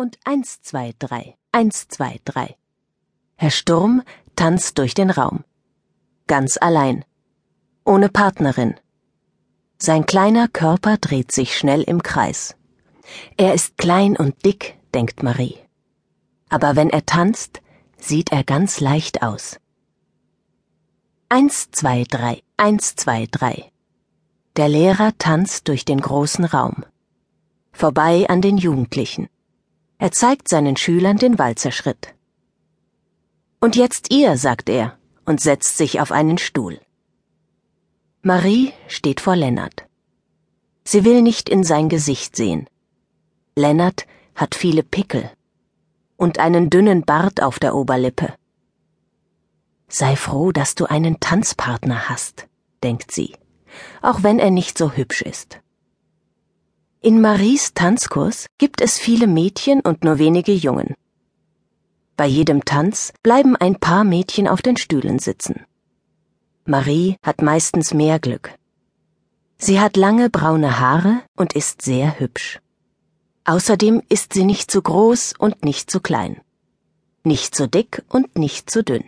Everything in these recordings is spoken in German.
und eins, zwei, drei, eins, zwei, drei. Herr Sturm tanzt durch den Raum. Ganz allein. Ohne Partnerin. Sein kleiner Körper dreht sich schnell im Kreis. Er ist klein und dick, denkt Marie. Aber wenn er tanzt, sieht er ganz leicht aus. Eins, zwei, drei, eins, zwei, drei. Der Lehrer tanzt durch den großen Raum. Vorbei an den Jugendlichen. Er zeigt seinen Schülern den Walzerschritt. Und jetzt ihr, sagt er und setzt sich auf einen Stuhl. Marie steht vor Lennart. Sie will nicht in sein Gesicht sehen. Lennart hat viele Pickel und einen dünnen Bart auf der Oberlippe. Sei froh, dass du einen Tanzpartner hast, denkt sie, auch wenn er nicht so hübsch ist. In Maries Tanzkurs gibt es viele Mädchen und nur wenige Jungen. Bei jedem Tanz bleiben ein paar Mädchen auf den Stühlen sitzen. Marie hat meistens mehr Glück. Sie hat lange braune Haare und ist sehr hübsch. Außerdem ist sie nicht zu groß und nicht zu klein. Nicht zu dick und nicht zu dünn.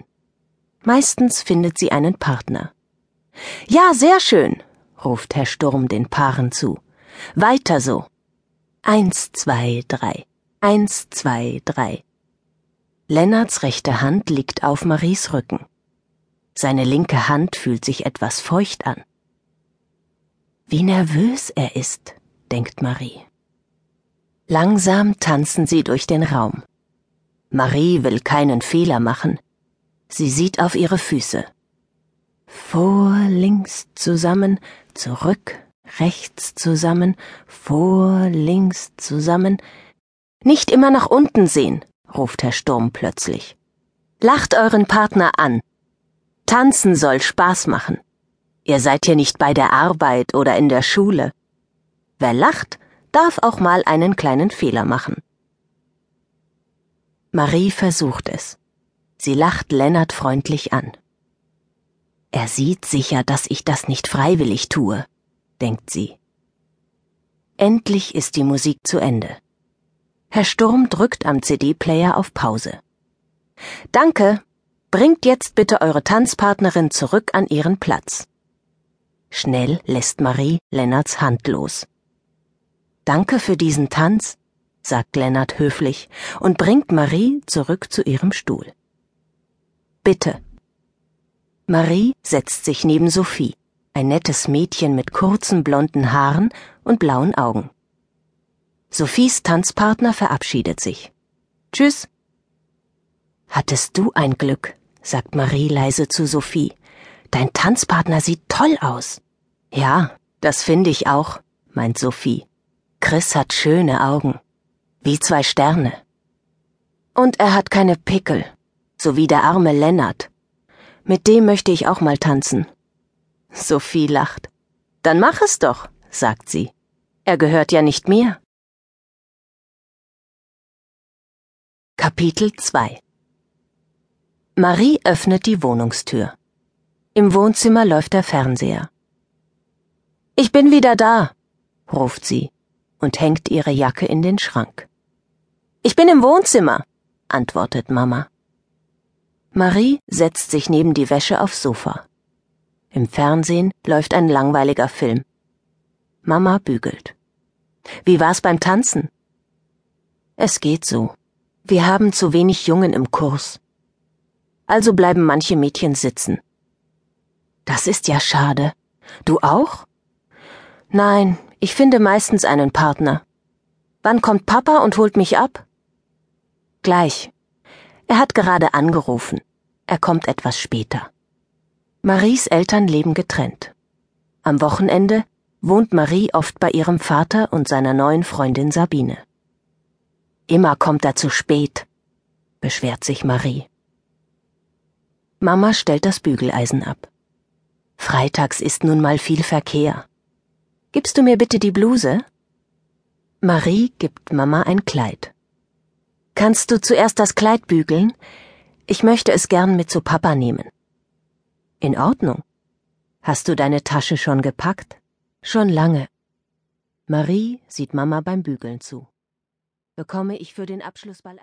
Meistens findet sie einen Partner. Ja, sehr schön, ruft Herr Sturm den Paaren zu. Weiter so. Eins, zwei, drei. Eins, zwei, drei. Lennarts rechte Hand liegt auf Maries Rücken. Seine linke Hand fühlt sich etwas feucht an. Wie nervös er ist, denkt Marie. Langsam tanzen sie durch den Raum. Marie will keinen Fehler machen, Sie sieht auf ihre Füße. Vor, links zusammen, zurück, rechts zusammen, vor, links zusammen. Nicht immer nach unten sehen, ruft Herr Sturm plötzlich. Lacht euren Partner an. Tanzen soll Spaß machen. Ihr seid hier nicht bei der Arbeit oder in der Schule. Wer lacht, darf auch mal einen kleinen Fehler machen. Marie versucht es. Sie lacht Lennart freundlich an. Er sieht sicher, dass ich das nicht freiwillig tue, denkt sie. Endlich ist die Musik zu Ende. Herr Sturm drückt am CD-Player auf Pause. Danke. Bringt jetzt bitte eure Tanzpartnerin zurück an ihren Platz. Schnell lässt Marie Lennarts Hand los. Danke für diesen Tanz, sagt Lennart höflich und bringt Marie zurück zu ihrem Stuhl. Bitte. Marie setzt sich neben Sophie, ein nettes Mädchen mit kurzen blonden Haaren und blauen Augen. Sophies Tanzpartner verabschiedet sich. Tschüss. Hattest du ein Glück, sagt Marie leise zu Sophie. Dein Tanzpartner sieht toll aus. Ja, das finde ich auch, meint Sophie. Chris hat schöne Augen. Wie zwei Sterne. Und er hat keine Pickel, so wie der arme Lennart. Mit dem möchte ich auch mal tanzen. Sophie lacht. Dann mach es doch, sagt sie. Er gehört ja nicht mir. Kapitel 2 Marie öffnet die Wohnungstür. Im Wohnzimmer läuft der Fernseher. Ich bin wieder da, ruft sie und hängt ihre Jacke in den Schrank. Ich bin im Wohnzimmer, antwortet Mama. Marie setzt sich neben die Wäsche aufs Sofa. Im Fernsehen läuft ein langweiliger Film. Mama bügelt. Wie war's beim Tanzen? Es geht so. Wir haben zu wenig Jungen im Kurs. Also bleiben manche Mädchen sitzen. Das ist ja schade. Du auch? Nein, ich finde meistens einen Partner. Wann kommt Papa und holt mich ab? Gleich. Er hat gerade angerufen. Er kommt etwas später. Maries Eltern leben getrennt. Am Wochenende wohnt Marie oft bei ihrem Vater und seiner neuen Freundin Sabine. Immer kommt er zu spät, beschwert sich Marie. Mama stellt das Bügeleisen ab. Freitags ist nun mal viel Verkehr. Gibst du mir bitte die Bluse? Marie gibt Mama ein Kleid. Kannst du zuerst das Kleid bügeln? Ich möchte es gern mit zu Papa nehmen. In Ordnung. Hast du deine Tasche schon gepackt? Schon lange. Marie sieht Mama beim Bügeln zu. Bekomme ich für den Abschlussball